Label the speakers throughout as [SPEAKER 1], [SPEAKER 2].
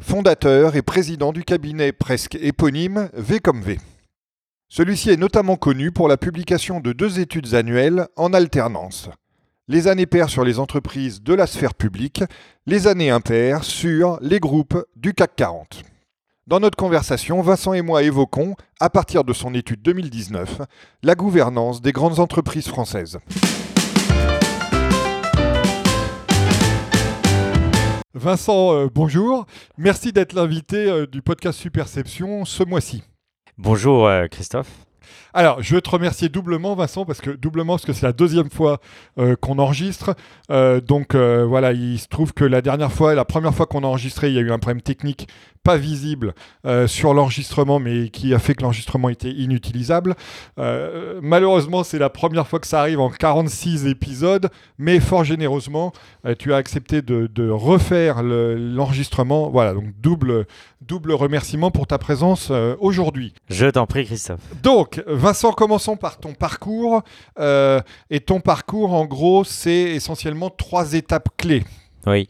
[SPEAKER 1] fondateur et président du cabinet presque éponyme V comme V. Celui-ci est notamment connu pour la publication de deux études annuelles en alternance. Les années paires sur les entreprises de la sphère publique, les années impaires sur les groupes du CAC 40. Dans notre conversation, Vincent et moi évoquons, à partir de son étude 2019, la gouvernance des grandes entreprises françaises. Vincent, euh, bonjour. Merci d'être l'invité euh, du podcast Superception ce mois-ci.
[SPEAKER 2] Bonjour euh, Christophe.
[SPEAKER 1] Alors, je veux te remercier doublement, Vincent, parce que doublement, parce que c'est la deuxième fois euh, qu'on enregistre. Euh, donc euh, voilà, il se trouve que la dernière fois, la première fois qu'on a enregistré, il y a eu un problème technique pas visible euh, sur l'enregistrement, mais qui a fait que l'enregistrement était inutilisable. Euh, malheureusement, c'est la première fois que ça arrive en 46 épisodes, mais fort généreusement, euh, tu as accepté de, de refaire le- l'enregistrement. voilà, donc double, double remerciement pour ta présence aujourd'hui.
[SPEAKER 2] Je t'en prie Christophe.
[SPEAKER 1] Donc, Vincent, commençons par ton parcours. Et ton parcours, en gros, c'est essentiellement trois étapes clés.
[SPEAKER 2] Oui,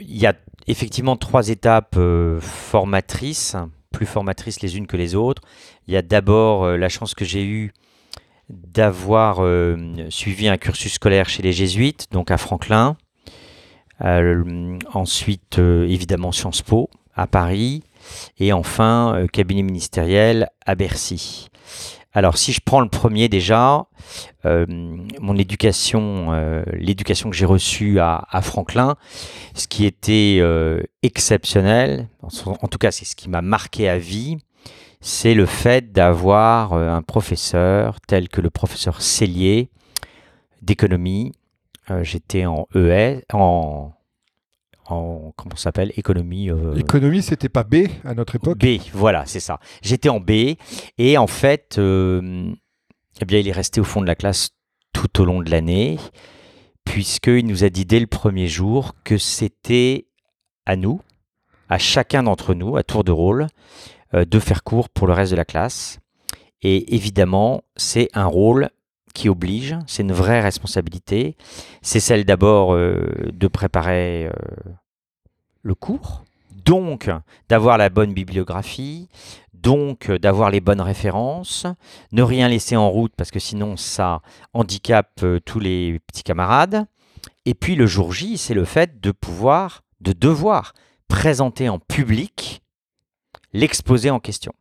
[SPEAKER 2] il y a effectivement trois étapes euh, formatrices, plus formatrices les unes que les autres. Il y a d'abord euh, la chance que j'ai eue d'avoir euh, suivi un cursus scolaire chez les jésuites, donc à Franklin. Ensuite, évidemment, Sciences Po à Paris. Et enfin, cabinet ministériel à Bercy. Alors, si je prends le premier déjà, euh, mon éducation, euh, l'éducation que j'ai reçue à, Franklin, ce qui était euh, exceptionnel, en, tout cas c'est ce qui m'a marqué à vie, c'est le fait d'avoir un professeur tel que le professeur Cellier d'économie. J'étais en ES, en, en comment s'appelle, économie. euh,
[SPEAKER 1] Économie, c'était pas B à notre époque.
[SPEAKER 2] B, voilà, c'est ça. J'étais en B et en fait, euh, eh bien, il est resté au fond de la classe tout au long de l'année, puisqu'il nous a dit dès le premier jour que c'était à nous, à chacun d'entre nous, à tour de rôle, euh, de faire cours pour le reste de la classe. Et évidemment, c'est un rôle qui oblige, c'est une vraie responsabilité. C'est celle d'abord euh, de préparer euh, le cours, donc d'avoir la bonne bibliographie, donc euh, d'avoir les bonnes références, ne rien laisser en route parce que sinon ça handicape tous les petits camarades. Et puis le jour J, c'est le fait de pouvoir, de devoir présenter en public l'exposé en question.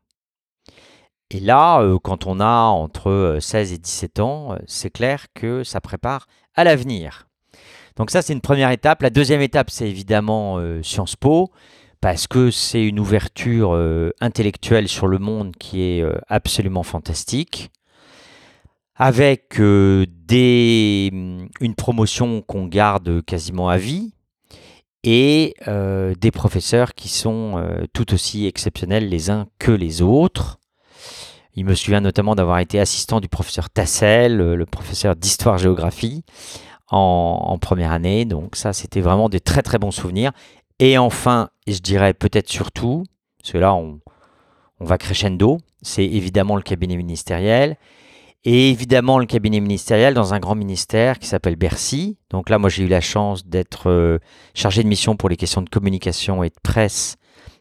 [SPEAKER 2] Et là, euh, quand on a entre euh, 16 et 17 ans, euh, c'est clair que ça prépare à l'avenir. Donc ça, c'est une première étape. La deuxième étape, c'est évidemment euh, Sciences Po, parce que c'est une ouverture euh, intellectuelle sur le monde qui est euh, absolument fantastique, avec euh, des, une promotion qu'on garde quasiment à vie, et euh, des professeurs qui sont euh, tout aussi exceptionnels les uns que les autres. Il me souvient notamment d'avoir été assistant du professeur Tassel, euh, le professeur d'histoire-géographie, en, première année. Donc ça, c'était vraiment des très très bons souvenirs. Et enfin, et je dirais peut-être surtout, parce que là, on, on va crescendo, c'est évidemment le cabinet ministériel. Et évidemment, le cabinet ministériel dans un grand ministère qui s'appelle Bercy. Donc là, moi, j'ai eu la chance d'être euh, chargé de mission pour les questions de communication et de presse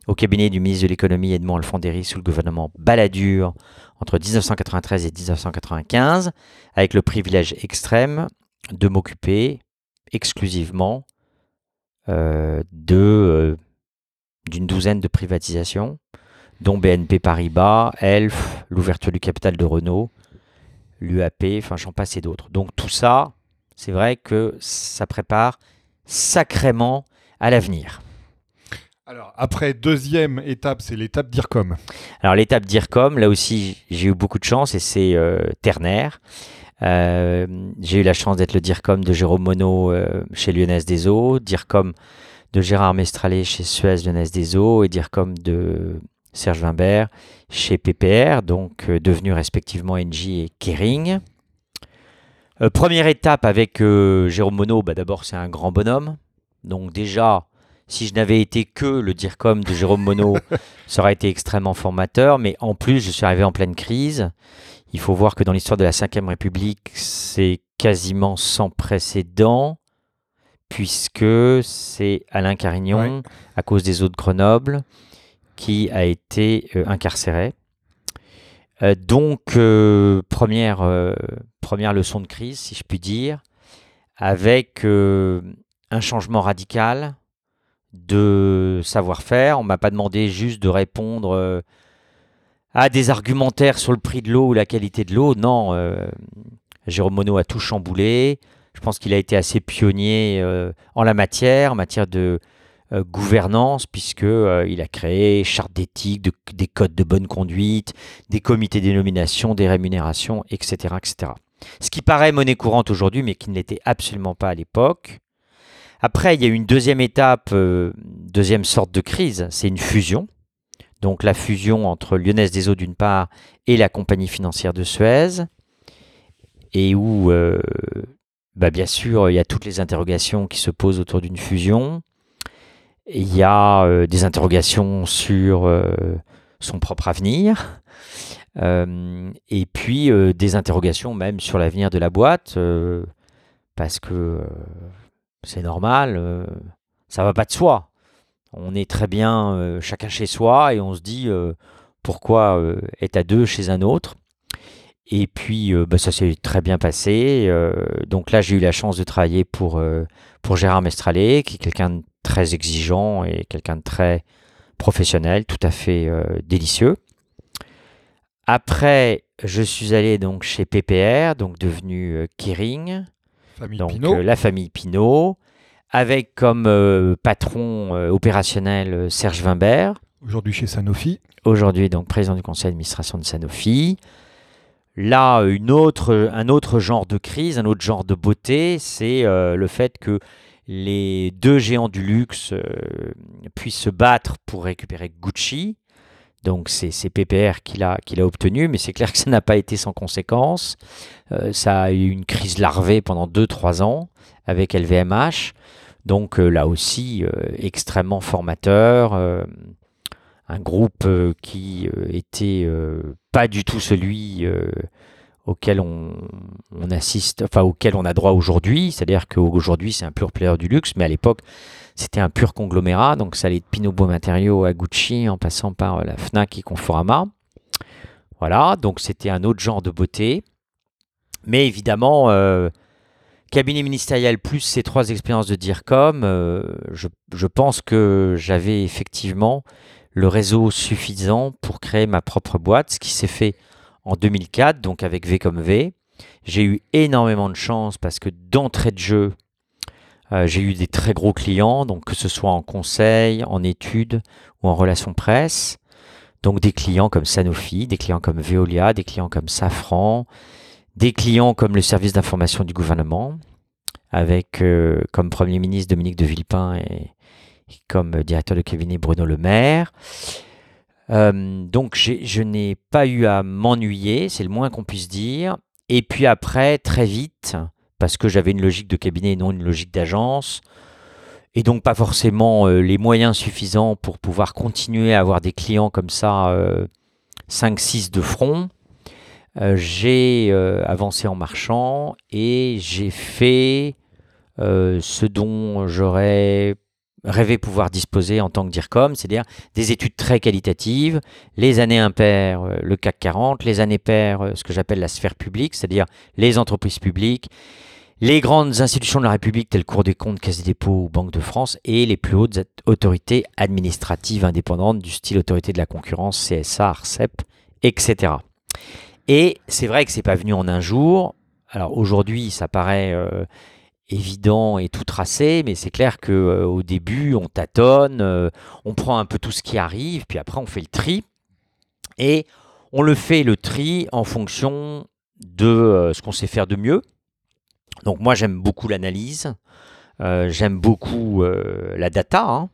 [SPEAKER 2] au cabinet du ministre de l'économie Edmond Alfandéry sous le gouvernement Balladur entre 1993 et 1995, avec le privilège extrême de m'occuper exclusivement euh, euh, d'une douzaine de privatisations, dont BNP Paribas, Elf, l'ouverture du capital de Renault, l'UAP, enfin j'en passe et d'autres. Donc tout ça, c'est vrai que ça prépare sacrément à l'avenir.
[SPEAKER 1] Alors, après, deuxième étape, c'est l'étape d'IRCOM.
[SPEAKER 2] Alors l'étape d'IRCOM, là aussi j'ai eu beaucoup de chance et c'est euh, ternaire. Euh, j'ai eu la chance d'être le DIRCOM de Jérôme Monod euh, chez Lyonnaise des Eaux, DIRCOM de Gérard Mestralet chez Suez Lyonnaise des Eaux et DIRCOM de Serge Wimbert chez PPR, donc euh, devenu respectivement NJ et Kering. Première étape avec Jérôme Monod, bah, d'abord c'est un grand bonhomme. Donc déjà, si je n'avais été que le DIRCOM de Jérôme Monod, ça aurait été extrêmement formateur. Mais en plus, je suis arrivé en pleine crise. Il faut voir que dans l'histoire de la Ve République, c'est quasiment sans précédent, puisque c'est Alain Carignon,
[SPEAKER 1] Ouais.
[SPEAKER 2] à cause des eaux de Grenoble, qui a été euh, incarcéré. Euh, donc, euh, première, première leçon de crise, si je puis dire, avec un changement radical de savoir-faire. On m'a pas demandé juste de répondre euh, à des argumentaires sur le prix de l'eau ou la qualité de l'eau. Non, euh, Jérôme Monod a tout chamboulé. Je pense qu'il a été assez pionnier euh, en la matière, en matière de gouvernance, puisque il a créé charte d'éthique, de- des codes de bonne conduite, des comités des nominations, des rémunérations, etc., etc. Ce qui paraît monnaie courante aujourd'hui, mais qui ne l'était absolument pas à l'époque. Après, il y a une deuxième étape, euh, deuxième sorte de crise, c'est une fusion. Donc la fusion entre Lyonnaise des Eaux d'une part et la compagnie financière de Suez, et où, euh, bah, bien sûr, il y a toutes les interrogations qui se posent autour d'une fusion. Il y a euh, des interrogations sur son propre avenir. Et puis des interrogations même sur l'avenir de la boîte, parce que c'est normal, euh, ça va pas de soi. On est très bien euh, chacun chez soi et on se dit euh, pourquoi euh, être à deux chez un autre. Et puis bah, ça s'est très bien passé. donc là j'ai eu la chance de travailler pour, pour Gérard Mestralet, qui est quelqu'un de très exigeant et quelqu'un de très professionnel, tout à fait délicieux. Après, je suis allé chez PPR, donc devenu Kering,
[SPEAKER 1] Famille
[SPEAKER 2] donc
[SPEAKER 1] Pinault.
[SPEAKER 2] euh, la famille Pinault, avec comme euh, patron euh, opérationnel Serge Wimbert,
[SPEAKER 1] Aujourd'hui chez Sanofi.
[SPEAKER 2] aujourd'hui donc président du conseil d'administration de Sanofi. Là, une autre, un autre genre de crise, un autre genre de beauté, c'est euh, le fait que les deux géants du luxe euh, puissent se battre pour récupérer Gucci. Donc c'est PPR qui l'a qui l'a obtenu, mais c'est clair que ça n'a pas été sans conséquence. Euh, ça a eu une crise larvée pendant 2-3 ans avec LVMH. Donc euh, là aussi, euh, extrêmement formateur. un groupe qui était pas du tout celui auquel on, assiste, enfin auquel on a droit aujourd'hui. C'est-à-dire qu'aujourd'hui c'est un pur player du luxe, mais à l'époque c'était un pur conglomérat. Donc ça allait de Pinot Beau Matériaux à Gucci en passant par euh, la Fnac et Conforama. Voilà, donc c'était un autre genre de beauté. Mais évidemment, euh, cabinet ministériel plus ces trois expériences de DIRCOM, euh, je pense que j'avais effectivement le réseau suffisant pour créer ma propre boîte, ce qui s'est fait en 2004, donc avec V comme V. J'ai eu énormément de chance parce que d'entrée de jeu, euh, j'ai eu des très gros clients, donc que ce soit en conseil, en études ou en relations presse. Donc des clients comme Sanofi, des clients comme Veolia, des clients comme Safran, des clients comme le service d'information du gouvernement, avec euh, comme Premier ministre Dominique de Villepin et, et comme directeur de cabinet Bruno Le Maire. Euh, donc je n'ai pas eu à m'ennuyer, c'est le moins qu'on puisse dire. Et puis après, très vite, parce que j'avais une logique de cabinet et non une logique d'agence, et donc pas forcément euh, les moyens suffisants pour pouvoir continuer à avoir des clients comme ça, euh, 5-6 de front, euh, j'ai euh, avancé en marchant et j'ai fait euh, ce dont j'aurais rêvé pouvoir disposer en tant que DIRCOM, c'est-à-dire des études très qualitatives, les années impaires, euh, le CAC 40, les années paires, euh, ce que j'appelle la sphère publique, c'est-à-dire les entreprises publiques, les grandes institutions de la République telles Cour des comptes, Caisse des dépôts ou Banque de France, et les plus hautes autorités administratives indépendantes du style autorité de la concurrence, CSA, ARCEP, etc. Et c'est vrai que c'est pas venu en un jour. Alors aujourd'hui, ça paraît euh, évident et tout tracé, mais c'est clair que euh, au début, on tâtonne, euh, on prend un peu tout ce qui arrive, puis après on fait le tri. Et on le fait le tri en fonction de euh, ce qu'on sait faire de mieux. Donc moi j'aime beaucoup l'analyse, j'aime beaucoup la data, hein.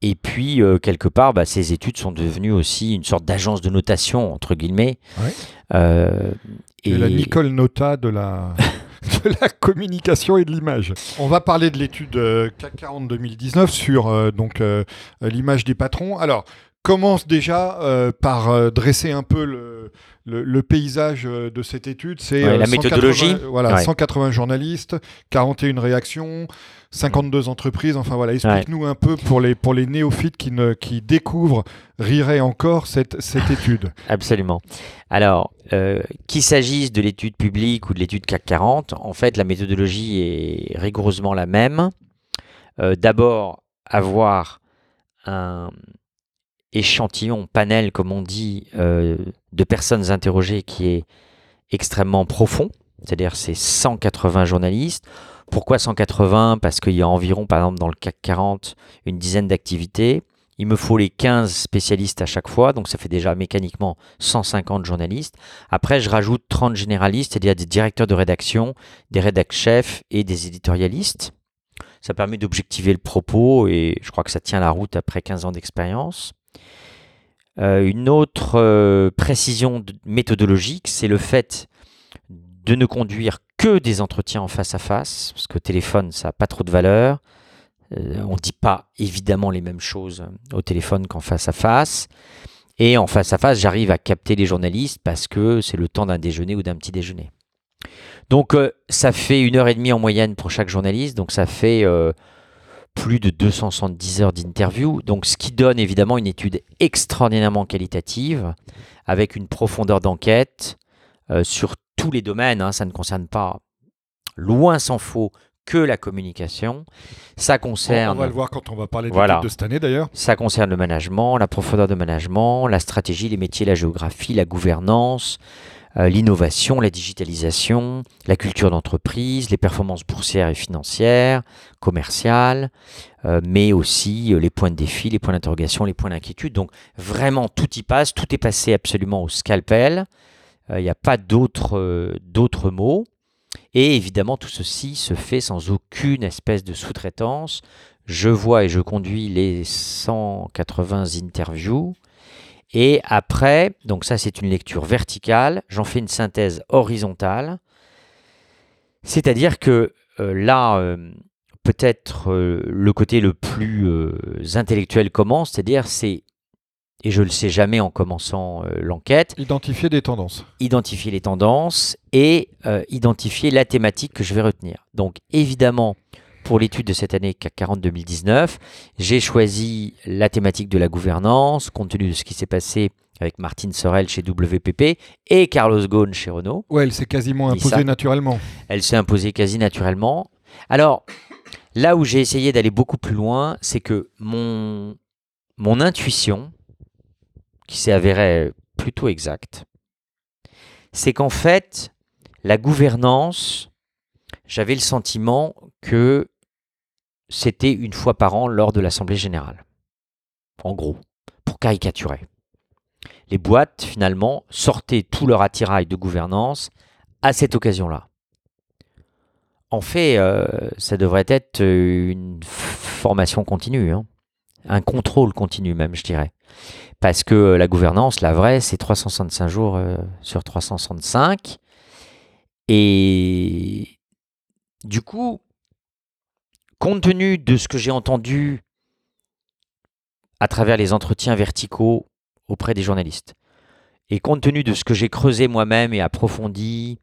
[SPEAKER 2] et puis, quelque part, bah, ces études sont devenues aussi une sorte d'agence de notation, entre guillemets.
[SPEAKER 1] Ouais. Et la Nicole Nota de la, de la communication et de l'image. On va parler de l'étude CAC 40 2019 sur euh, donc euh, l'image des patrons. Alors, commence déjà euh, par dresser un peu le, le, le paysage euh, de cette étude. C'est
[SPEAKER 2] Ouais, la
[SPEAKER 1] 180
[SPEAKER 2] méthodologie.
[SPEAKER 1] Voilà,
[SPEAKER 2] Ouais.
[SPEAKER 1] 180 journalistes, 41 réactions, 52 entreprises. Enfin voilà, explique-nous un peu pour les, pour les néophytes qui, ne, qui découvrent, riraient encore cette, cette étude.
[SPEAKER 2] Absolument. Alors, euh, qu'il s'agisse de l'étude publique ou de l'étude CAC 40, en fait, la méthodologie est rigoureusement la même. Euh, D'abord, avoir un échantillon, panel, comme on dit, euh, de personnes interrogées qui est extrêmement profond, c'est-à-dire c'est 180 journalistes. Pourquoi 180 Parce qu'il y a environ, par exemple, dans le CAC 40, une dizaine d'activités. Il me faut les 15 spécialistes à chaque fois, donc ça fait déjà mécaniquement 150 journalistes. Après, je rajoute 30 généralistes, c'est-à-dire des directeurs de rédaction, des rédac chefs et des éditorialistes. Ça permet d'objectiver le propos et je crois que ça tient la route après 15 ans d'expérience. Euh, une autre euh, précision méthodologique, c'est le fait de ne conduire que des entretiens en face à face, parce que téléphone, ça n'a pas trop de valeur. Euh, on ne dit pas évidemment les mêmes choses au téléphone qu'en face à face. Et en face à face, j'arrive à capter les journalistes parce que c'est le temps d'un déjeuner ou d'un petit déjeuner. Donc ça fait une heure et demie en moyenne pour chaque journaliste, donc ça fait plus de 270 heures d'interview, donc ce qui donne évidemment une étude extraordinairement qualitative, avec une profondeur d'enquête euh, sur tous les domaines, hein. ça ne concerne pas, loin s'en faut, que la communication, ça
[SPEAKER 1] On,
[SPEAKER 2] concerne...
[SPEAKER 1] on va le voir quand on va parler de
[SPEAKER 2] Voilà.
[SPEAKER 1] de cette année d'ailleurs.
[SPEAKER 2] Ça concerne le management, la profondeur de management, la stratégie, les métiers, la géographie, la gouvernance, l'innovation, la digitalisation, la culture d'entreprise, les performances boursières et financières, commerciales, euh, mais aussi euh, les points de défi, les points d'interrogation, les points d'inquiétude. Donc vraiment, tout y passe, tout est passé absolument au scalpel. Euh, Il n'y a pas euh, d'autres mots. Et évidemment, tout ceci se fait sans aucune espèce de sous-traitance. Je vois et je conduis les 180 interviews. Et après, donc ça c'est une lecture verticale, j'en fais une synthèse horizontale. C'est-à-dire que euh, là, euh, peut-être euh, le côté le plus intellectuel commence, c'est-à-dire c'est, et je le sais jamais en commençant l'enquête,
[SPEAKER 1] Identifier des tendances.
[SPEAKER 2] identifier les tendances et identifier la thématique que je vais retenir. Donc évidemment, pour l'étude de cette année CAC 40 2019, j'ai choisi la thématique de la gouvernance, compte tenu de ce qui s'est passé avec Martine Sorel chez WPP et Carlos Ghosn chez Renault.
[SPEAKER 1] Ouais, elle s'est quasiment imposée
[SPEAKER 2] ça-
[SPEAKER 1] naturellement.
[SPEAKER 2] Elle s'est imposée quasi naturellement. Alors, là où j'ai essayé d'aller beaucoup plus loin, c'est que mon, mon intuition, qui s'est avérée plutôt exacte, c'est qu'en fait, la gouvernance, j'avais le sentiment que c'était une fois par an lors de l'Assemblée générale. En gros, pour caricaturer. Les boîtes, finalement, sortaient tout leur attirail de gouvernance à cette occasion-là. En fait, euh, ça devrait être euh, une formation continue, hein. un contrôle continu même, je dirais. Parce que euh, la gouvernance, la vraie, c'est 365 jours sur 365. Et du coup, compte tenu de ce que j'ai entendu à travers les entretiens verticaux auprès des journalistes, et compte tenu de ce que j'ai creusé moi-même et approfondi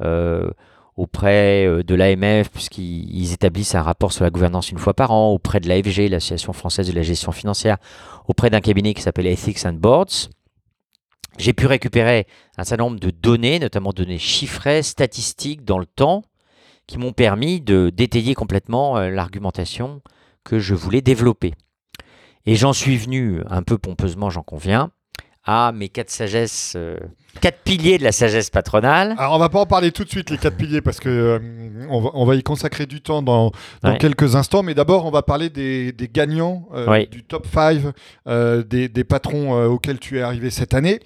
[SPEAKER 2] euh, auprès euh, de l'AMF, puisqu'ils ils établissent un rapport sur la gouvernance une fois par an, auprès de l'AFG, l'Association française de la gestion financière, auprès d'un cabinet qui s'appelle Ethics and Boards, j'ai pu récupérer un certain nombre de données, notamment données chiffrées, statistiques dans le temps, qui m'ont permis de d'étayer complètement euh, l'argumentation que je voulais développer. Et j'en suis venu, un peu pompeusement, j'en conviens, à mes quatre sagesses, euh, quatre piliers de la sagesse patronale.
[SPEAKER 1] Alors, on va pas en parler tout de suite, les quatre piliers, parce que euh, on, va, on va y consacrer du temps dans, dans
[SPEAKER 2] Ouais.
[SPEAKER 1] quelques instants. Mais d'abord, on va parler des, des gagnants euh,
[SPEAKER 2] Oui.
[SPEAKER 1] du top 5 euh, des, des patrons auxquels tu es arrivé cette année.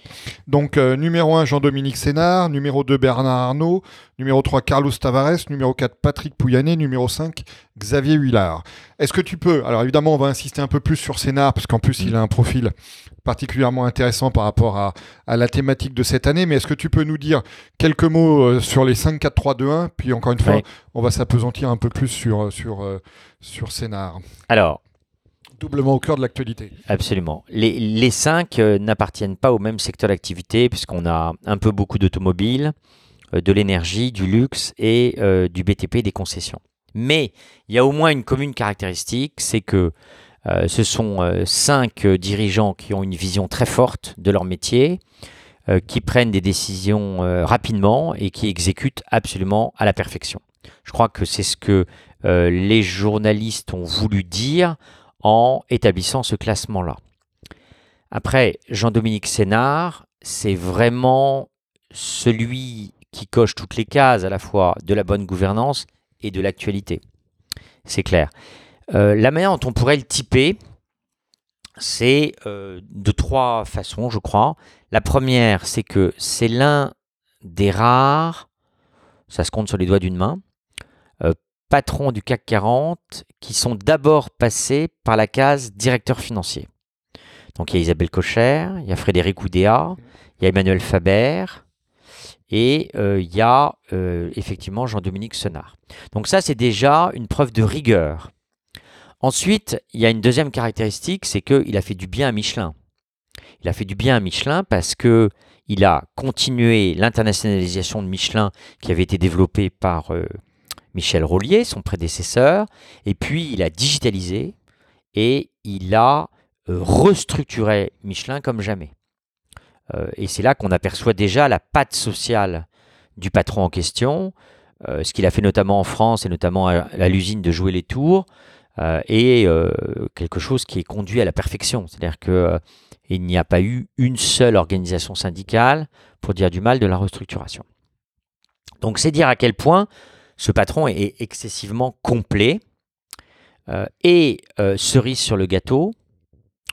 [SPEAKER 1] Donc, numéro 1, Jean-Dominique Sénard. Numéro 2, Bernard Arnault. Numéro 3, Carlos Tavares. Numéro 4, Patrick Pouyanné. Numéro 5, Xavier Huillard. Est-ce que tu peux, alors évidemment, on va insister un peu plus sur Sénard, parce qu'en plus, il a un profil particulièrement intéressant par rapport à, à la thématique de cette année, mais est-ce que tu peux nous dire quelques mots euh, sur les 5, 4, 3, 2, 1 Puis encore une fois,
[SPEAKER 2] Oui.
[SPEAKER 1] on va s'apesantir un peu plus sur, sur, euh, sur Sénard.
[SPEAKER 2] Alors,
[SPEAKER 1] Doublement au cœur de l'actualité.
[SPEAKER 2] Absolument. Les, les cinq euh, n'appartiennent pas au même secteur d'activité puisqu'on a un peu beaucoup d'automobiles, euh, de l'énergie, du luxe et euh, du BTP des concessions. Mais il y a au moins une commune caractéristique, c'est que euh, ce sont euh, cinq euh, dirigeants qui ont une vision très forte de leur métier, qui prennent des décisions rapidement et qui exécutent absolument à la perfection. Je crois que c'est ce que les journalistes ont voulu dire en établissant ce classement-là. Après, Jean-Dominique Sénard, c'est vraiment celui qui coche toutes les cases à la fois de la bonne gouvernance et de l'actualité. C'est clair. Euh, la manière dont on pourrait le typer, c'est euh, de trois façons, je crois. La première, c'est que c'est l'un des rares, ça se compte sur les doigts d'une main, euh, patrons du CAC 40 qui sont d'abord passés par la case directeur financier. Donc il y a Isabelle Cocher, il y a Frédéric Oudéa, il y a Emmanuel Faber et il y a effectivement Jean-Dominique Senard. Donc ça c'est déjà une preuve de rigueur. Ensuite, il y a une deuxième caractéristique, c'est qu'il a fait du bien à Michelin. Il a fait du bien à Michelin parce que il a continué l'internationalisation de Michelin qui avait été développée par euh, Michel Rollier, son prédécesseur, et puis il a digitalisé et il a euh, restructuré Michelin comme jamais. Euh, et c'est là qu'on aperçoit déjà la patte sociale du patron en question, ce qu'il a fait notamment en France et notamment à l'usine de Jouer les Tours, euh, et euh, quelque chose qui est conduit à la perfection. C'est-à-dire que euh, n'y a pas eu une seule organisation syndicale pour dire du mal de la restructuration. Donc c'est dire à quel point ce patron est excessivement complet. Et cerise sur le gâteau,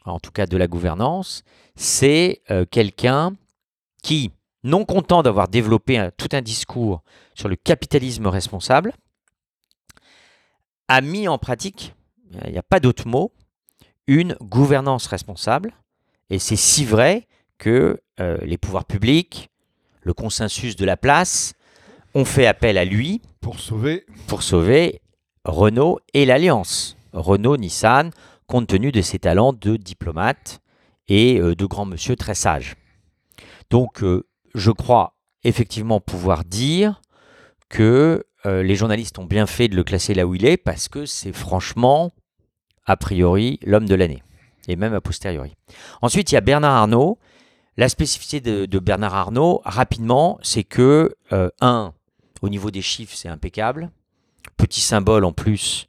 [SPEAKER 2] en tout cas de la gouvernance, c'est quelqu'un qui, non content d'avoir développé tout un discours sur le capitalisme responsable, a mis en pratique, il n'y a pas d'autre mot, une gouvernance responsable. Et c'est si vrai que euh, les pouvoirs publics, le consensus de la place, ont fait appel à lui
[SPEAKER 1] Pour sauver.
[SPEAKER 2] pour sauver Renault et l'Alliance. Renault-Nissan, compte tenu de ses talents de diplomate et euh, de grand monsieur très sage. Donc, euh, je crois effectivement pouvoir dire que euh, les journalistes ont bien fait de le classer là où il est parce que c'est franchement, a priori, l'homme de l'année et même a posteriori. Ensuite, il y a Bernard Arnault. La spécificité de, Bernard Arnault, rapidement, c'est que, euh, un, au niveau des chiffres, c'est impeccable. Petit symbole en plus,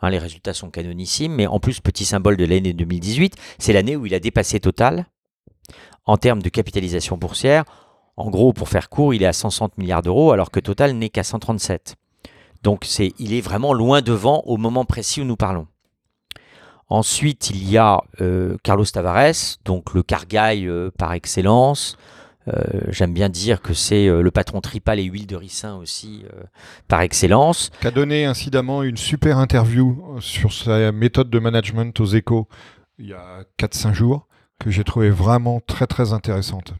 [SPEAKER 2] hein, les résultats sont canonissimes, mais en plus, petit symbole de l'année 2018, c'est l'année où il a dépassé Total en termes de capitalisation boursière. En gros, pour faire court, il est à 160 milliards d'euros, alors que Total n'est qu'à 137. Donc, il est vraiment loin devant au moment précis où nous parlons. Ensuite, il y a euh, Carlos Tavares, donc le cargail euh, par excellence. Euh, J'aime bien dire que c'est le patron tripal et huile de ricin aussi par excellence.
[SPEAKER 1] Qui a donné incidemment une super interview sur sa méthode de management aux échos il y a 4-5 jours, que j'ai trouvé vraiment très très intéressante.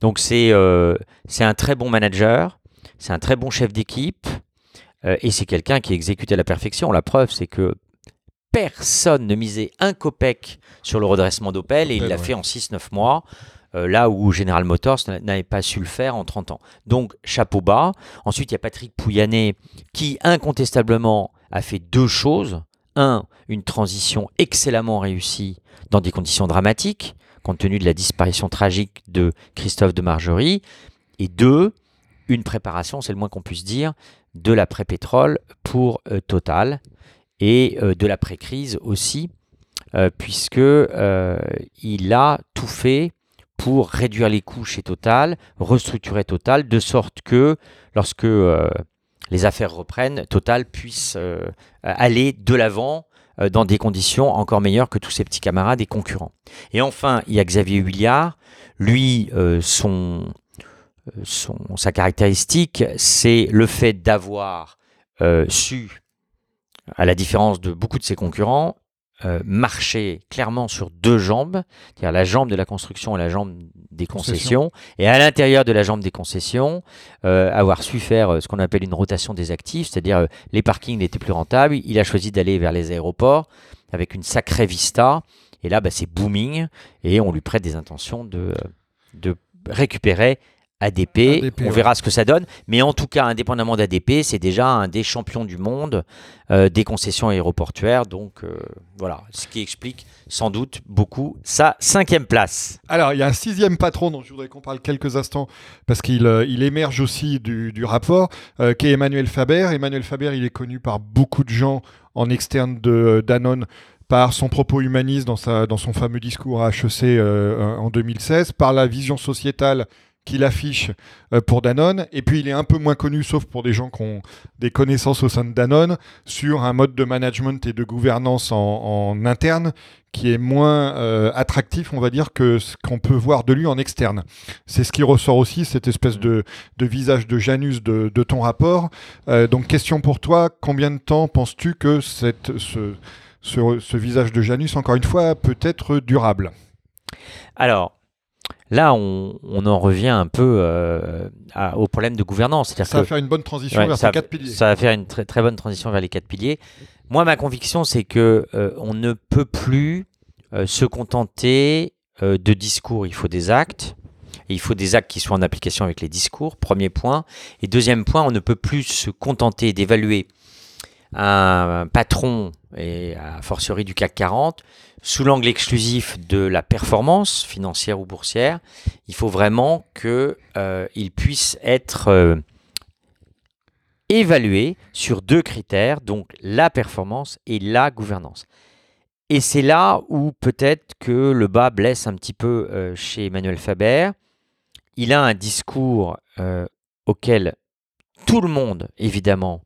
[SPEAKER 2] Donc c'est euh, c'est un très bon manager, c'est un très bon chef d'équipe euh, et c'est quelqu'un qui exécute à la perfection. La preuve, c'est que personne ne misait un copec sur le redressement d'Opel et il l'a
[SPEAKER 1] ouais.
[SPEAKER 2] fait en 6-9 mois. euh, là où General Motors n'a- n'avait pas su le faire en 30 ans. Donc, chapeau bas. Ensuite, il y a Patrick Pouyanné qui, incontestablement, a fait deux choses. Un, une transition excellemment réussie dans des conditions dramatiques, compte tenu de la disparition tragique de Christophe de Margerie. Et deux, une préparation, c'est le moins qu'on puisse dire, de l'après-pétrole pour euh, Total et euh, de l'après-crise aussi, euh, puisque il a tout fait pour réduire les coûts chez Total, restructurer Total, de sorte que lorsque les affaires reprennent, Total puisse aller de l'avant dans des conditions encore meilleures que tous ses petits camarades et concurrents. Et enfin, il y a Xavier Huillard. Lui, son, son, sa caractéristique, c'est le fait d'avoir su, à la différence de beaucoup de ses concurrents, euh, marcher clairement sur deux jambes, c'est-à-dire la jambe de la construction et la jambe des concessions, et à l'intérieur de la jambe des concessions, euh, avoir su faire euh, ce qu'on appelle une rotation des actifs, c'est-à-dire les parkings n'étaient plus rentables, il a choisi d'aller vers les aéroports avec une sacrée vista, et là bah, c'est booming, et on lui prête des intentions de, de récupérer ADP, on verra ce que ça donne. Mais en tout cas, indépendamment d'ADP, c'est déjà un des champions du monde euh, des concessions aéroportuaires. Donc euh, voilà, ce qui explique sans doute beaucoup sa cinquième place.
[SPEAKER 1] Alors, il y a un sixième patron dont je voudrais qu'on parle quelques instants parce qu'il euh, il émerge aussi du, rapport, qui est Emmanuel Faber. Emmanuel Faber, il est connu par beaucoup de gens en externe de Danone par son propos humaniste dans, sa, dans son fameux discours à HEC en 2016, par la vision sociétale qu'il affiche euh, pour Danone. Et puis il est un peu moins connu, sauf pour des gens qui ont des connaissances au sein de Danone, sur un mode de management et de gouvernance en, interne qui est moins euh, attractif, on va dire, que ce qu'on peut voir de lui en externe. C'est ce qui ressort aussi, cette espèce de, visage de Janus de, ton rapport. Euh, donc question pour toi, combien de temps penses-tu que ce, ce visage de Janus, encore une fois, peut être durable?
[SPEAKER 2] Alors, Là, on, en revient un peu euh, au problème de gouvernance.
[SPEAKER 1] Ça va faire une bonne transition vers les quatre piliers.
[SPEAKER 2] Ça va faire une très, très bonne transition vers les quatre piliers. Moi, ma conviction, c'est que euh, on ne peut plus euh, se contenter de discours. Il faut des actes. Et il faut des actes qui soient en application avec les discours, premier point. Et deuxième point, on ne peut plus se contenter d'évaluer un patron, et a fortiori du CAC 40, sous l'angle exclusif de la performance financière ou boursière, il faut vraiment qu'il euh, puisse être euh, évalué sur deux critères, donc la performance et la gouvernance. Et c'est là où peut-être que le bas blesse un petit peu euh, chez Emmanuel Faber. Il a un discours auquel tout le monde, évidemment,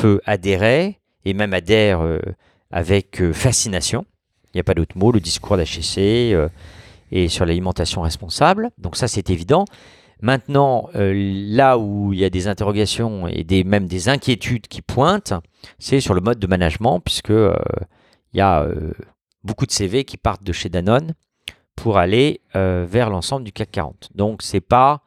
[SPEAKER 2] peut adhérer, et même adhère avec fascination il n'y a pas d'autre mot, le discours d'HEC euh, et sur l'alimentation responsable. Donc ça, c'est évident. Maintenant, euh, là où il y a des interrogations et même des inquiétudes qui pointent, c'est sur le mode de management, puisque euh, il y a beaucoup de CV qui partent de chez Danone pour aller vers l'ensemble du CAC 40. Donc, ce n'est pas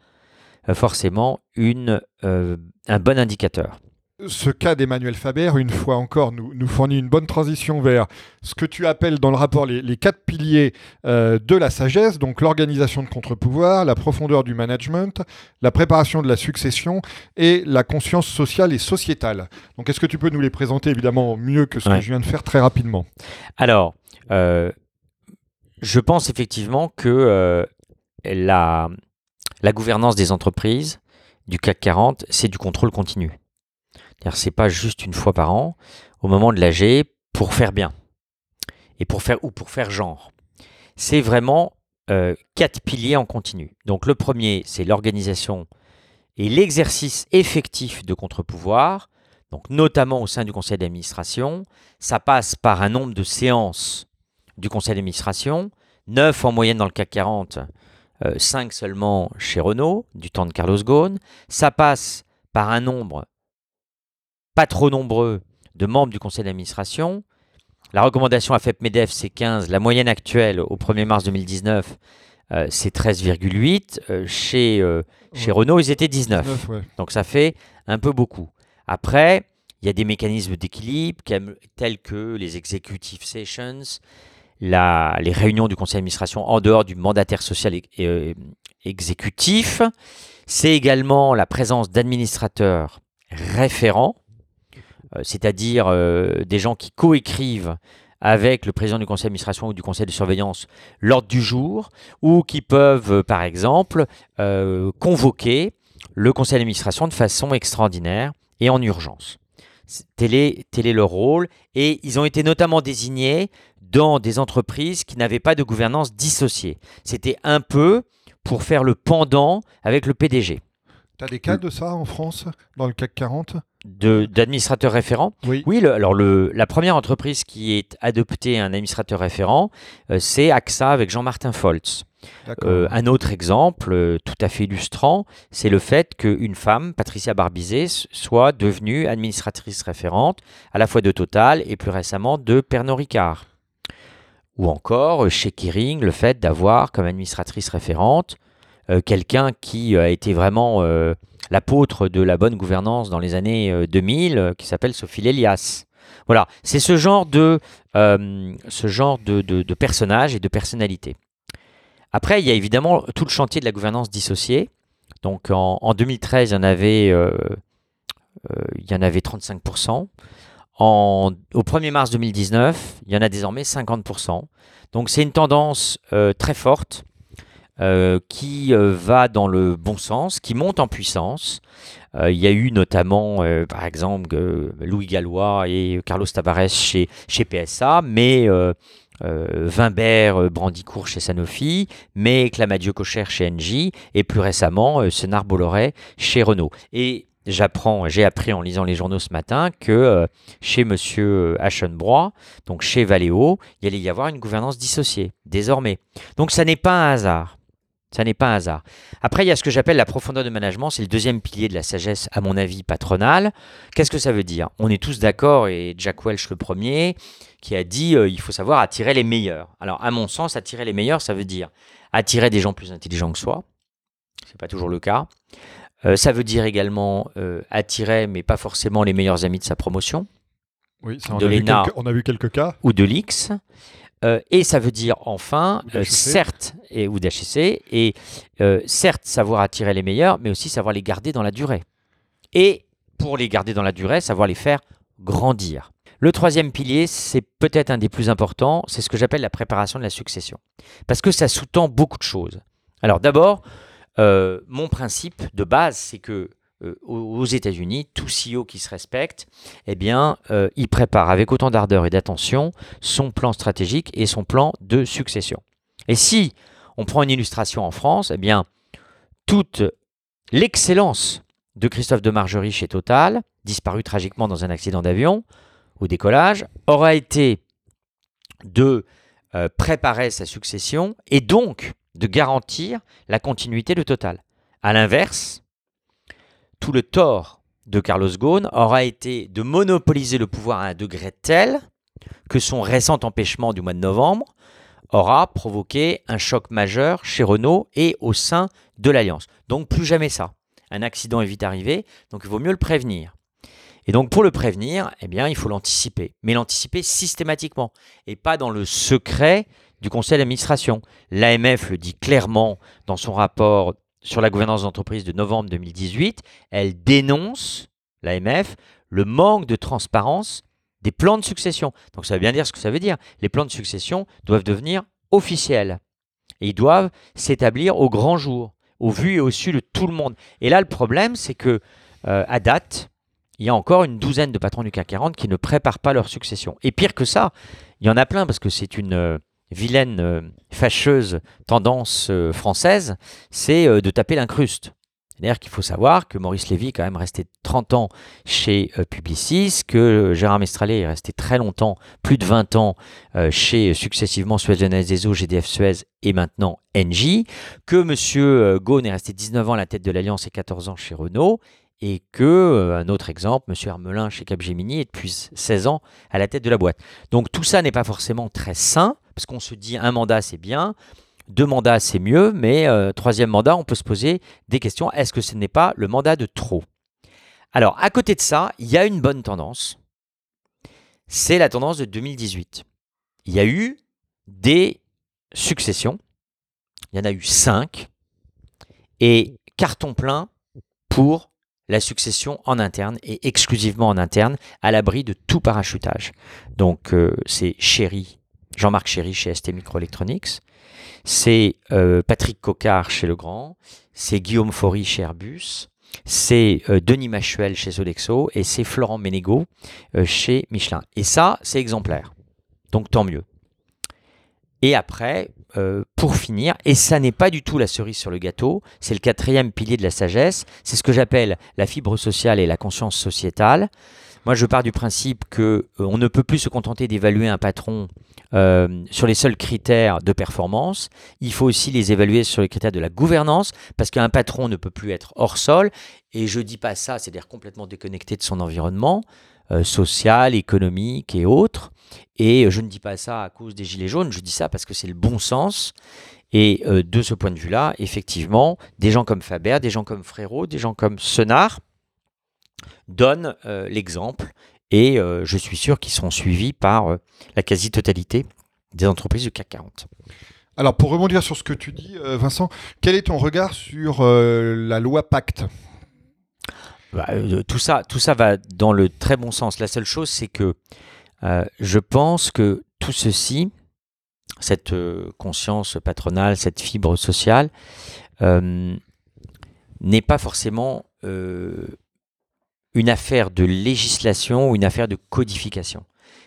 [SPEAKER 2] forcément un bon indicateur
[SPEAKER 1] ce cas d'Emmanuel Faber, une fois encore, nous, nous, fournit une bonne transition vers ce que tu appelles dans le rapport les, quatre piliers euh, de la sagesse, donc l'organisation de contre-pouvoir, la profondeur du management, la préparation de la succession et la conscience sociale et sociétale. Donc est-ce que tu peux nous les présenter évidemment mieux que ce que je viens de faire très rapidement?
[SPEAKER 2] Alors, euh, je pense effectivement que euh, la, la gouvernance des entreprises du CAC 40, c'est du contrôle continu. C'est pas juste une fois par an, au moment de l'AG, pour faire bien. Et pour faire, ou pour faire genre. C'est vraiment euh, quatre piliers en continu. Donc le premier, c'est l'organisation et l'exercice effectif de contre-pouvoir, donc notamment au sein du conseil d'administration. Ça passe par un nombre de séances du conseil d'administration, 9 en moyenne dans le CAC 40, 5 euh, seulement chez Renault, du temps de Carlos Ghosn. Ça passe par un nombre pas trop nombreux de membres du conseil d'administration. La recommandation AFEP-MEDEF, c'est 15. La moyenne actuelle au 1er mars 2019, euh, c'est 13,8. Euh, chez, euh, chez Renault, ils étaient 19. Donc ça fait un peu beaucoup. Après, il y a des mécanismes d'équilibre tels que les executive sessions, la, les réunions du conseil d'administration en dehors du mandataire social et, exécutif. C'est également la présence d'administrateurs référents euh, c'est-à-dire euh, des gens qui coécrivent avec le président du conseil d'administration ou du conseil de surveillance l'ordre du jour, ou qui peuvent, euh, par exemple, convoquer le conseil d'administration de façon extraordinaire et en urgence. Tel est, tel est, leur rôle. Et ils ont été notamment désignés dans des entreprises qui n'avaient pas de gouvernance dissociée. C'était un peu pour faire le pendant avec le PDG.
[SPEAKER 1] Tu as des cas de ça en France, dans le CAC 40
[SPEAKER 2] de- D'administrateur référent
[SPEAKER 1] Oui.
[SPEAKER 2] Oui, le- alors le, la première entreprise qui est adoptée un administrateur référent, euh, c'est AXA avec Jean-Martin Foltz. Euh, un autre exemple euh, tout à fait illustrant, c'est le fait qu'une femme, Patricia Barbizet, soit devenue administratrice référente à la fois de Total et plus récemment de Pernod Ricard. Ou encore chez Kering, le fait d'avoir comme administratrice référente euh, quelqu'un qui a été vraiment l'apôtre de la bonne gouvernance dans les années euh, 2000, euh, qui s'appelle Sophie Lélias. Voilà, c'est ce genre de, euh, personnage et de personnalité. Après, il y a évidemment tout le chantier de la gouvernance dissociée. Donc en, en 2013, il y en avait, euh, euh, il y en avait 35%. En, au 1er mars 2019, il y en a désormais 50%. Donc c'est une tendance euh, très forte euh, qui euh, va dans le bon sens, qui monte en puissance. Euh, il y a eu notamment, par exemple, Louis Gallois et Carlos Tavares chez, chez PSA, mais Vimbert, Brandicourt chez Sanofi, mais Clamadio Cocher chez Engie, et plus récemment, Senard Bolloré chez Renault. Et j'apprends, j'ai appris en lisant les journaux ce matin que chez Monsieur Aschenbrois, donc chez Valeo, il allait y avoir une gouvernance dissociée, désormais. Donc ça n'est pas un hasard. Ça n'est pas un hasard. Après, il y a ce que j'appelle la profondeur de management. C'est le deuxième pilier de la sagesse, à mon avis, patronale. Qu'est-ce que ça veut dire? On est tous d'accord, et Jack Welch le premier, qui a dit euh, il faut savoir attirer les meilleurs. Alors, à mon sens, attirer les meilleurs, ça veut dire attirer des gens plus intelligents que soi. C'est pas toujours le cas. Euh, ça veut dire également euh, attirer, mais pas forcément les meilleurs amis de sa promotion
[SPEAKER 1] oui, ça, on,
[SPEAKER 2] de
[SPEAKER 1] a vu quelques, on a vu quelques cas.
[SPEAKER 2] ou de l'X. Euh, et ça veut dire enfin, euh, certes, et, ou d'HEC, et euh, certes savoir attirer les meilleurs, mais aussi savoir les garder dans la durée. Et pour les garder dans la durée, savoir les faire grandir. Le troisième pilier, c'est peut-être un des plus importants, c'est ce que j'appelle la préparation de la succession. Parce que ça sous-tend beaucoup de choses. Alors d'abord, mon principe de base, c'est que euh, aux États-Unis, tout CEO qui se respecte, eh bien, euh, il prépare avec autant d'ardeur et d'attention son plan stratégique et son plan de succession. Et si on prend une illustration en France, eh bien, toute l'excellence de Christophe de Margerie chez Total, disparu tragiquement dans un accident d'avion au décollage, aura été de euh, préparer sa succession et donc de garantir la continuité de Total. À l'inverse, tout le tort de Carlos Ghosn aura été de monopoliser le pouvoir à un degré tel que son récent empêchement du mois de novembre aura provoqué un choc majeur chez Renault et au sein de l'Alliance. Donc plus jamais ça. Un accident est vite arrivé, donc il vaut mieux le prévenir. Et donc pour le prévenir, eh bien, il faut l'anticiper, mais l'anticiper systématiquement et pas dans le secret du conseil d'administration. L'AMF le dit clairement dans son rapport sur la gouvernance d'entreprise de novembre 2018, elle dénonce, l'AMF, le manque de transparence des plans de succession. Donc ça veut bien dire ce que ça veut dire. Les plans de succession doivent devenir officiels. Et ils doivent s'établir au grand jour, au vu et au su de tout le monde. Et là, le problème, c'est que euh, à date, il y a encore une douzaine de patrons du CAC 40 qui ne préparent pas leur succession. Et pire que ça, il y en a plein parce que c'est une euh, vilaine, euh, fâcheuse tendance euh, française, c'est euh, de taper l'incruste. C'est-à-dire qu'il faut savoir que Maurice Lévy est quand même resté 30 ans chez Publicis, que Gérard Mestralet est resté très longtemps, plus de 20 ans, chez successivement Suez Genèse des GDF Suez et maintenant Engie, que M. Ghosn est resté 19 ans à la tête de l'Alliance et 14 ans chez Renault, et que, un autre exemple, M. Hermelin chez Capgemini est depuis 16 ans à la tête de la boîte. Donc tout ça n'est pas forcément très sain, parce qu'on se dit un mandat c'est bien, deux mandats c'est mieux, mais euh, troisième mandat on peut se poser des questions, est-ce que ce n'est pas le mandat de trop? Alors à côté de ça, il y a une bonne tendance, c'est la tendance de 2018. Il y a eu des successions, il y en a eu cinq, et carton plein pour la succession en interne et exclusivement en interne, à l'abri de tout parachutage. Donc euh, c'est Chéri, Jean-Marc Chéry chez ST Microelectronics, c'est euh, Patrick Cocard chez Legrand, c'est Guillaume Faury chez Airbus, c'est euh, Denis Machuel chez Sodexo et c'est Florent Ménégo euh, chez Michelin. Et ça, c'est exemplaire. Donc tant mieux. Et après, pour finir, et ça n'est pas du tout la cerise sur le gâteau, c'est le quatrième pilier de la sagesse, c'est ce que j'appelle la fibre sociale et la conscience sociétale. Moi, je pars du principe que euh, on ne peut plus se contenter d'évaluer un patron euh, sur les seuls critères de performance. Il faut aussi les évaluer sur les critères de la gouvernance, parce qu'un patron ne peut plus être hors sol. Et je dis pas ça, c'est-à-dire complètement déconnecté de son environnement euh, social, économique et autres. Et je ne dis pas ça à cause des gilets jaunes. Je dis ça parce que c'est le bon sens. Et de ce point de vue-là, effectivement, des gens comme Faber, des gens comme Frérot, des gens comme Senard donnent euh, l'exemple et euh, je suis sûr qu'ils seront suivis par euh, la quasi-totalité des entreprises du CAC 40.
[SPEAKER 1] Alors pour rebondir sur ce que tu dis, Vincent, quel est ton regard sur la loi Pacte?
[SPEAKER 2] Bah, tout, ça, tout ça va dans le très bon sens. La seule chose, c'est que je pense que tout ceci, cette conscience patronale, cette fibre sociale, n'est pas forcément une affaire de législation ou une affaire de codification.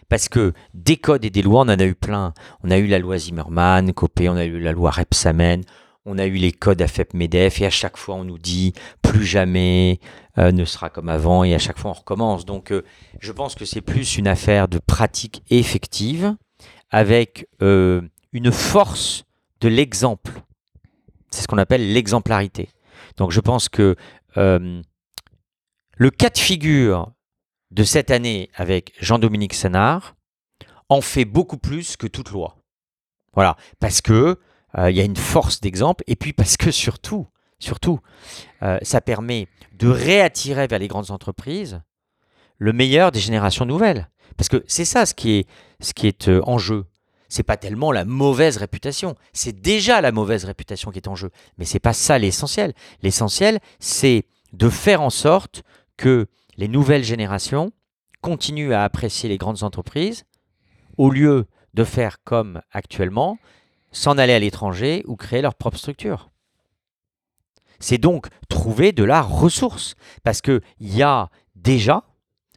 [SPEAKER 2] Parce que des codes et des lois, on en a eu plein. On a eu la loi Zimmerman, Copé, on a eu la loi Repsamen, on a eu les codes AFEP-MEDEF, et à chaque fois on nous dit plus jamais euh, ne sera comme avant, et à chaque fois on recommence. Donc euh, je pense que c'est plus une affaire de pratique effective, avec euh, une force de l'exemple. C'est ce qu'on appelle l'exemplarité. Donc je pense que le cas de figure de cette année avec Jean-Dominique Senard en fait beaucoup plus que toute loi. Voilà, parce que euh, il y a une force d'exemple et puis parce que surtout, surtout, euh, ça permet de réattirer vers les grandes entreprises le meilleur des générations nouvelles. Parce que c'est ça ce qui est, ce qui est euh, en jeu. C'est pas tellement la mauvaise réputation, c'est déjà la mauvaise réputation qui est en jeu. Mais c'est pas ça l'essentiel. L'essentiel, c'est de faire en sorte que les nouvelles générations continuent à apprécier les grandes entreprises au lieu de faire comme actuellement, s'en aller à l'étranger ou créer leur propre structure. C'est donc trouver de la ressource, parce qu'il y a déjà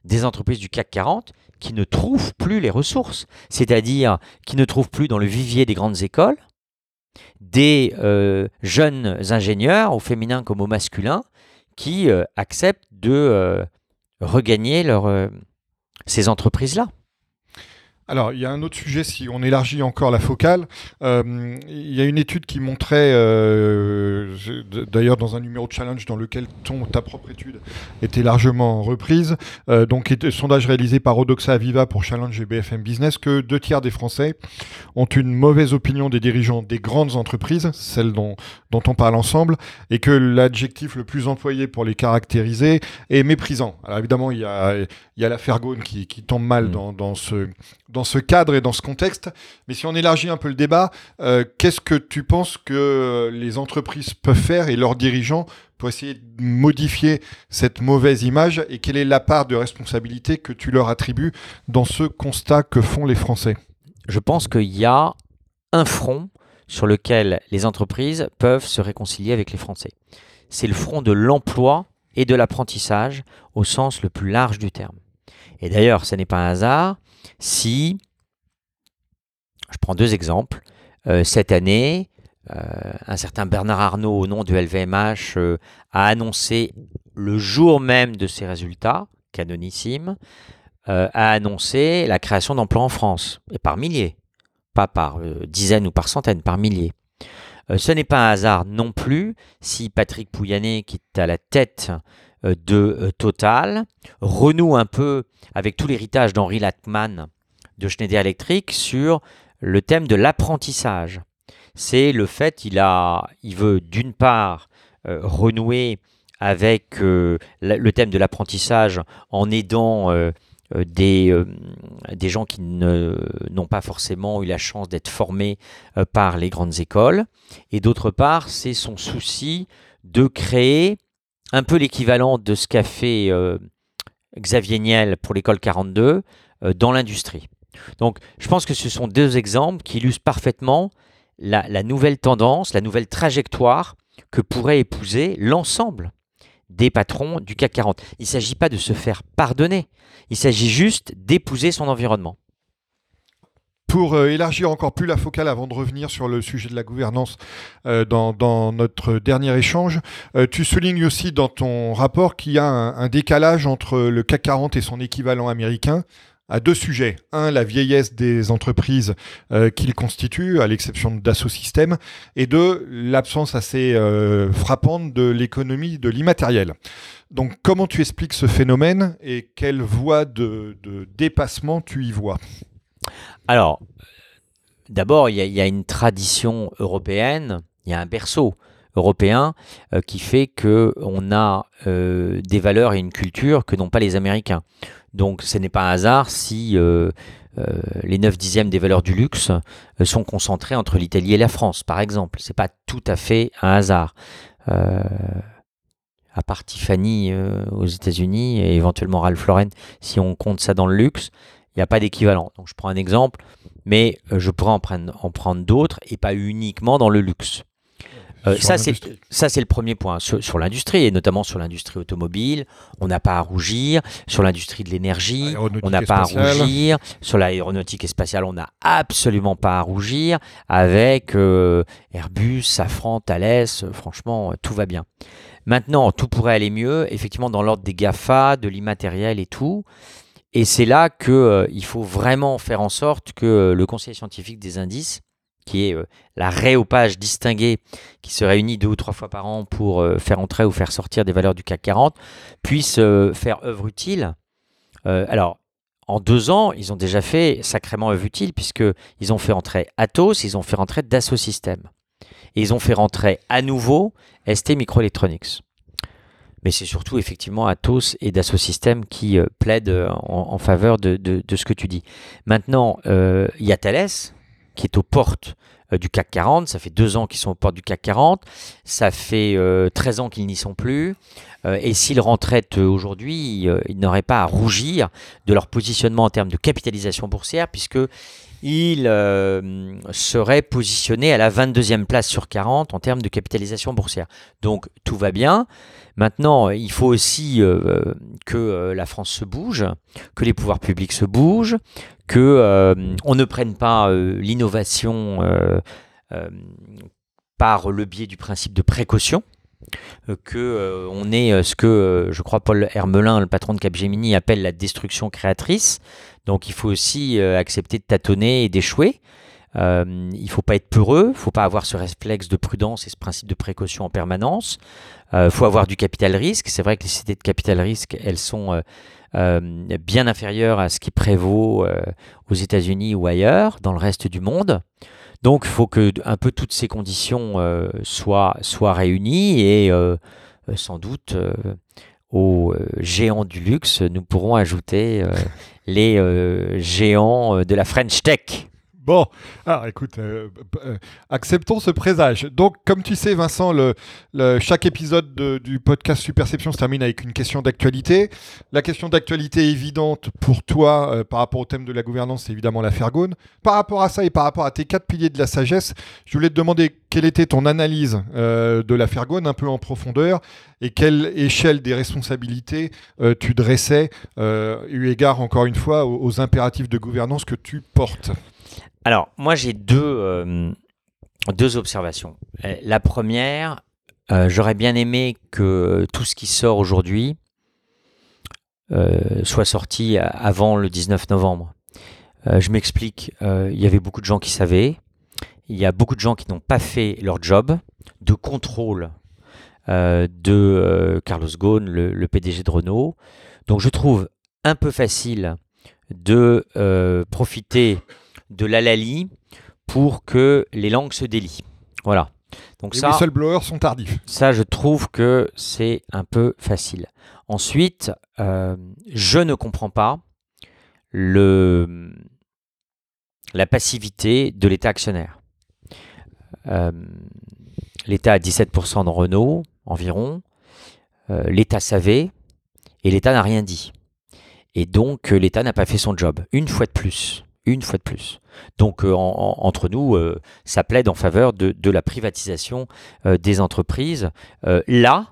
[SPEAKER 2] des entreprises du CAC 40 qui ne trouvent plus les ressources, c'est-à-dire qui ne trouvent plus dans le vivier des grandes écoles des euh, jeunes ingénieurs, au féminin comme au masculin, qui euh, acceptent de euh, regagner leur, euh, ces entreprises-là.
[SPEAKER 1] Alors, il y a un autre sujet, si on élargit encore la focale. Euh, il y a une étude qui montrait, euh, d'ailleurs dans un numéro de challenge dans lequel ton, ta propre étude était largement reprise, euh, donc sondage réalisé par Odoxa Aviva pour Challenge et BFM Business, que deux tiers des Français ont une mauvaise opinion des dirigeants des grandes entreprises, celles dont, dont on parle ensemble, et que l'adjectif le plus employé pour les caractériser est méprisant. Alors évidemment, il y a, il y a la Fergone qui, qui tombe mal mmh. dans, dans ce dans ce cadre et dans ce contexte. Mais si on élargit un peu le débat, euh, qu'est-ce que tu penses que les entreprises peuvent faire et leurs dirigeants pour essayer de modifier cette mauvaise image et quelle est la part de responsabilité que tu leur attribues dans ce constat que font les Français?
[SPEAKER 2] Je pense qu'il y a un front sur lequel les entreprises peuvent se réconcilier avec les Français. C'est le front de l'emploi et de l'apprentissage au sens le plus large du terme. Et d'ailleurs, ce n'est pas un hasard si, je prends deux exemples, euh, cette année, euh, un certain Bernard Arnault, au nom du LVMH, euh, a annoncé le jour même de ses résultats, canonissime, a annoncé la création d'emplois en France, et par milliers, pas par dizaines ou par centaines, par milliers. ce n'est pas un hasard non plus si Patrick Pouyanné, qui est à la tête de euh, Total, renoue un peu avec tout l'héritage d'Henri Latman de Schneider Electric sur le thème de l'apprentissage. C'est le fait a, il veut d'une part euh, renouer avec le thème de l'apprentissage en aidant des gens qui n'ont pas forcément eu la chance d'être formés par les grandes écoles. Et d'autre part, c'est son souci de créer un peu l'équivalent de ce qu'a fait euh, Xavier Niel pour l'école 42 euh, dans l'industrie. Donc je pense que ce sont deux exemples qui illustrent parfaitement la, nouvelle tendance, la nouvelle trajectoire que pourrait épouser l'ensemble des patrons du CAC 40. Il ne s'agit pas de se faire pardonner, il s'agit juste d'épouser son environnement.
[SPEAKER 1] Pour euh, élargir encore plus la focale avant de revenir sur le sujet de la gouvernance euh, dans, notre dernier échange, euh, tu soulignes aussi dans ton rapport qu'il y a un, décalage entre le CAC 40 et son équivalent américain à deux sujets. Un, la vieillesse des entreprises qu'il constitue, à l'exception Systèmes, et deux, l'absence assez frappante de l'économie de l'immatériel. Donc comment tu expliques ce phénomène et quelle voie de, de dépassement tu y vois?
[SPEAKER 2] Alors, d'abord, il y, a une tradition européenne, il y a un berceau européen euh, qui fait que on a euh, des valeurs et une culture que n'ont pas les Américains. Donc ce n'est pas un hasard si euh, les 9 dixièmes des valeurs du luxe sont concentrés entre l'Italie et la France, par exemple. Ce n'est pas tout à fait un hasard. À part Tiffany aux États-Unis et éventuellement Ralph Lauren, si on compte ça dans le luxe, il n'y a pas d'équivalent. Donc je prends un exemple, mais je pourrais en prendre, en prendre d'autres et pas uniquement dans le luxe. Euh, ça, c'est, ça, c'est le premier point sur, sur, l'industrie, et notamment sur l'industrie automobile. On n'a pas à rougir. Sur l'industrie de l'énergie, on n'a pas spatiale. à rougir. Sur l'aéronautique et spatiale, on n'a absolument pas à rougir. Avec euh, Airbus, Safran, Thales, euh, franchement, tout va bien. Maintenant, tout pourrait aller mieux, effectivement, dans l'ordre des GAFA, de l'immatériel et tout. Et c'est là qu'il euh, faut vraiment faire en sorte que le conseil scientifique des indices qui est euh, la réopage distinguée qui se réunit deux ou trois fois par an pour euh, faire entrer ou faire sortir des valeurs du CAC 40, puisse euh, faire œuvre utile. alors, en deux ans, ils ont déjà fait sacrément œuvre utile, puisqu'ils ont fait entrer Atos, ils ont fait rentrer Dassault Systèmes. Et ils ont fait rentrer à nouveau ST Microelectronics. Mais c'est surtout effectivement Atos et Dassault Systèmes qui euh, plaident en, en faveur de, ce que tu dis. Maintenant, il y a Thales, qui est aux portes euh, du CAC 40. Ça fait deux ans qu'ils sont aux portes du CAC 40. Ça fait euh, 13 ans qu'ils n'y sont plus. Euh, et s'ils rentraient aujourd'hui, euh, ils n'auraient pas à rougir de leur positionnement en termes de capitalisation boursière, puisque ils euh, seraient positionnés à la 22e place sur 40 en termes de capitalisation boursière. Donc tout va bien. Maintenant, il faut aussi euh, que euh, la France se bouge, que les pouvoirs publics se bougent, que on ne prenne pas l'innovation par le biais du principe de précaution que on est ce que je crois Paul Hermelin, le patron de Capgemini, appelle la destruction créatrice. Donc il faut aussi accepter de tâtonner et d'échouer. Euh, il ne faut pas être peureux, il ne faut pas avoir ce réflexe de prudence et ce principe de précaution en permanence. Il euh, faut avoir du capital risque. C'est vrai que les sociétés de capital risque, elles sont euh, euh bien inférieures à ce qui prévaut euh, aux États-Unis ou ailleurs, dans le reste du monde. Donc il faut que un peu toutes ces conditions soient, soient réunies et sans doute aux géants du luxe, nous pourrons ajouter les géants de la French Tech.
[SPEAKER 1] Bon, alors écoute, euh, euh, acceptons ce présage. Donc, comme tu sais, Vincent, chaque épisode de, du podcast Superception se termine avec une question d'actualité. La question d'actualité évidente pour toi euh, par rapport au thème de la gouvernance, c'est évidemment la Fergone. Par rapport à ça et par rapport à tes quatre piliers de la sagesse, je voulais te demander quelle était ton analyse de la Fergone un peu en profondeur et quelle échelle des responsabilités tu dressais, eu égard encore une fois aux impératifs de gouvernance que tu portes.
[SPEAKER 2] Alors, moi, j'ai deux, euh, observations. Euh, la première, euh, j'aurais bien aimé que tout ce qui sort aujourd'hui soit sorti avant le 19 novembre. Je m'explique, il y avait beaucoup de gens qui savaient, il y a beaucoup de gens qui n'ont pas fait leur job de contrôle de Carlos Ghosn, le, PDG de Renault. Donc, je trouve un peu facile de profiter de l'alali pour que les langues se délient. Voilà.
[SPEAKER 1] Donc les ça, whistleblowers sont tardifs.
[SPEAKER 2] Ça, je trouve que c'est un peu facile. Ensuite, euh, je ne comprends pas le, la passivité de l'État actionnaire. Euh, L'État a 17% dans Renault, environ. Euh, L'État savait et l'État n'a rien dit. Et donc, l'État n'a pas fait son job, une fois de plus une fois de plus. Donc euh, en, en, entre nous, euh, ça plaide en faveur de, de la privatisation euh, des entreprises, là,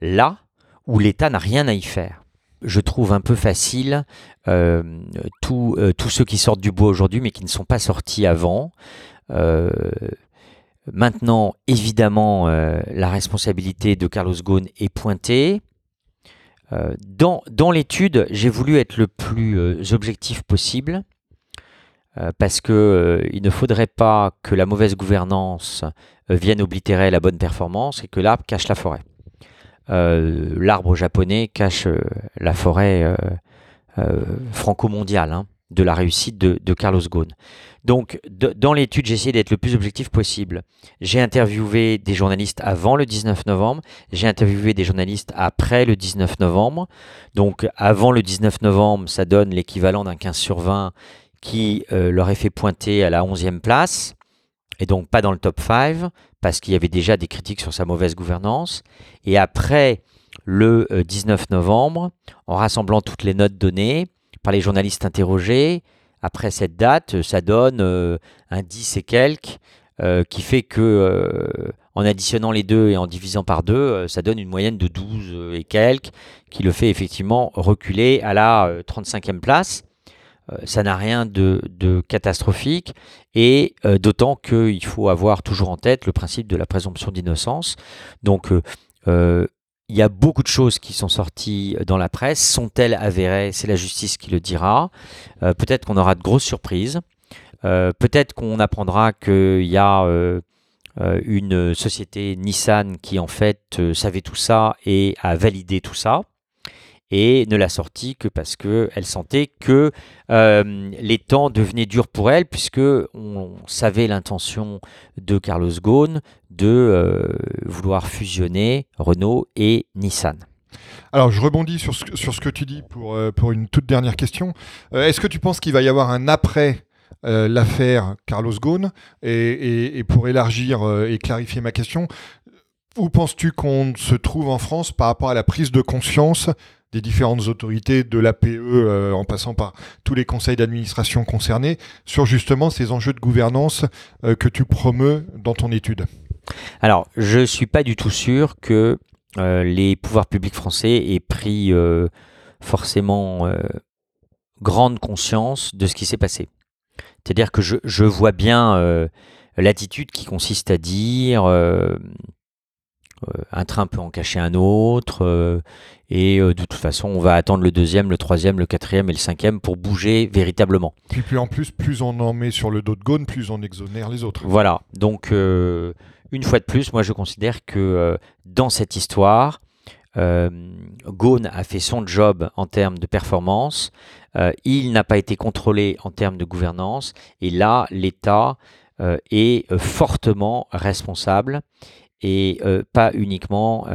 [SPEAKER 2] là où l'État n'a rien à y faire. je trouve un peu facile tous ceux qui sortent du bois aujourd'hui mais qui ne sont pas sortis avant. maintenant, évidemment, la responsabilité de Carlos Ghosn est pointée. dans dans l'étude, j'ai voulu être le plus objectif possible. Euh, parce qu'il euh, ne faudrait pas que la mauvaise gouvernance euh, vienne oblitérer la bonne performance et que l'arbre cache la forêt. l'arbre japonais cache la forêt franco-mondiale hein, de la réussite de, Carlos Ghosn. Donc, dans l'étude, j'ai essayé d'être le plus objectif possible. J'ai interviewé des journalistes avant le 19 novembre, j'ai interviewé des journalistes après le 19 novembre. Donc, avant le 19 novembre, ça donne l'équivalent d'un 15 sur 20 qui euh, leur est fait pointer à la 11e place, et donc pas dans le top 5, parce qu'il y avait déjà des critiques sur sa mauvaise gouvernance. Et après le 19 euh, novembre, en rassemblant toutes les notes données par les journalistes interrogés, après cette date, ça donne euh, un 10 et quelques, qui fait que en additionnant les deux et en divisant par deux, ça donne une moyenne de 12 et quelques, qui le fait effectivement reculer à la 35e place. Euh, ça n'a rien de, catastrophique et euh, d'autant qu'il faut avoir toujours en tête le principe de la présomption d'innocence. Donc euh, il y a beaucoup de choses qui sont sorties dans la presse. Sont-elles avérées? C'est la justice qui le dira. Peut-être qu'on aura de grosses surprises. Peut-être qu'on apprendra qu'il y a une société Nissan qui en fait savait tout ça et a validé tout ça et ne l'a sorti que parce qu'elle sentait que euh, les temps devenaient durs pour elle, puisque on savait l'intention de Carlos Ghosn de euh, vouloir fusionner Renault et Nissan.
[SPEAKER 1] Alors, je rebondis sur ce, sur ce que tu dis pour, euh, pour une toute dernière question. Est-ce que tu penses qu'il va y avoir un après l'affaire Carlos Ghosn et, et, pour élargir et clarifier ma question, où penses-tu qu'on se trouve en France par rapport à la prise de conscience des différentes autorités, de l'APE euh, en passant par tous les conseils d'administration concernés, sur justement ces enjeux de gouvernance euh, que tu promeus dans ton étude
[SPEAKER 2] Alors, je ne suis pas du tout sûr que euh, les pouvoirs publics français aient pris forcément grande conscience de ce qui s'est passé. C'est-à-dire que je, je, vois bien l'attitude qui consiste à dire un train peut en cacher un autre, et euh, de toute façon, on va attendre le deuxième, le troisième, le quatrième et le cinquième pour bouger véritablement.
[SPEAKER 1] Puis, plus en plus, plus on en met sur le dos de Gaune, plus on exonère les autres.
[SPEAKER 2] Voilà. Donc, euh, une fois de plus, moi je considère que euh, dans cette histoire, euh, a fait son job en termes de performance. il n'a pas été contrôlé en termes de gouvernance. Et là, l'État est fortement responsable et pas uniquement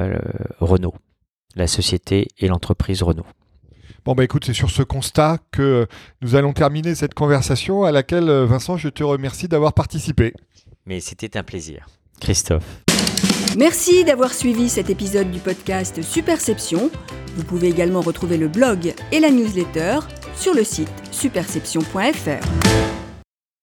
[SPEAKER 2] Renault la société et l'entreprise Renault.
[SPEAKER 1] Bon, bah écoute, c'est sur ce constat que nous allons terminer cette conversation à laquelle, euh, Vincent, je te remercie d'avoir participé.
[SPEAKER 2] Mais c'était un plaisir. Christophe.
[SPEAKER 3] Merci d'avoir suivi cet épisode du podcast Superception. Vous pouvez également retrouver le blog et la newsletter sur le site superception.fr.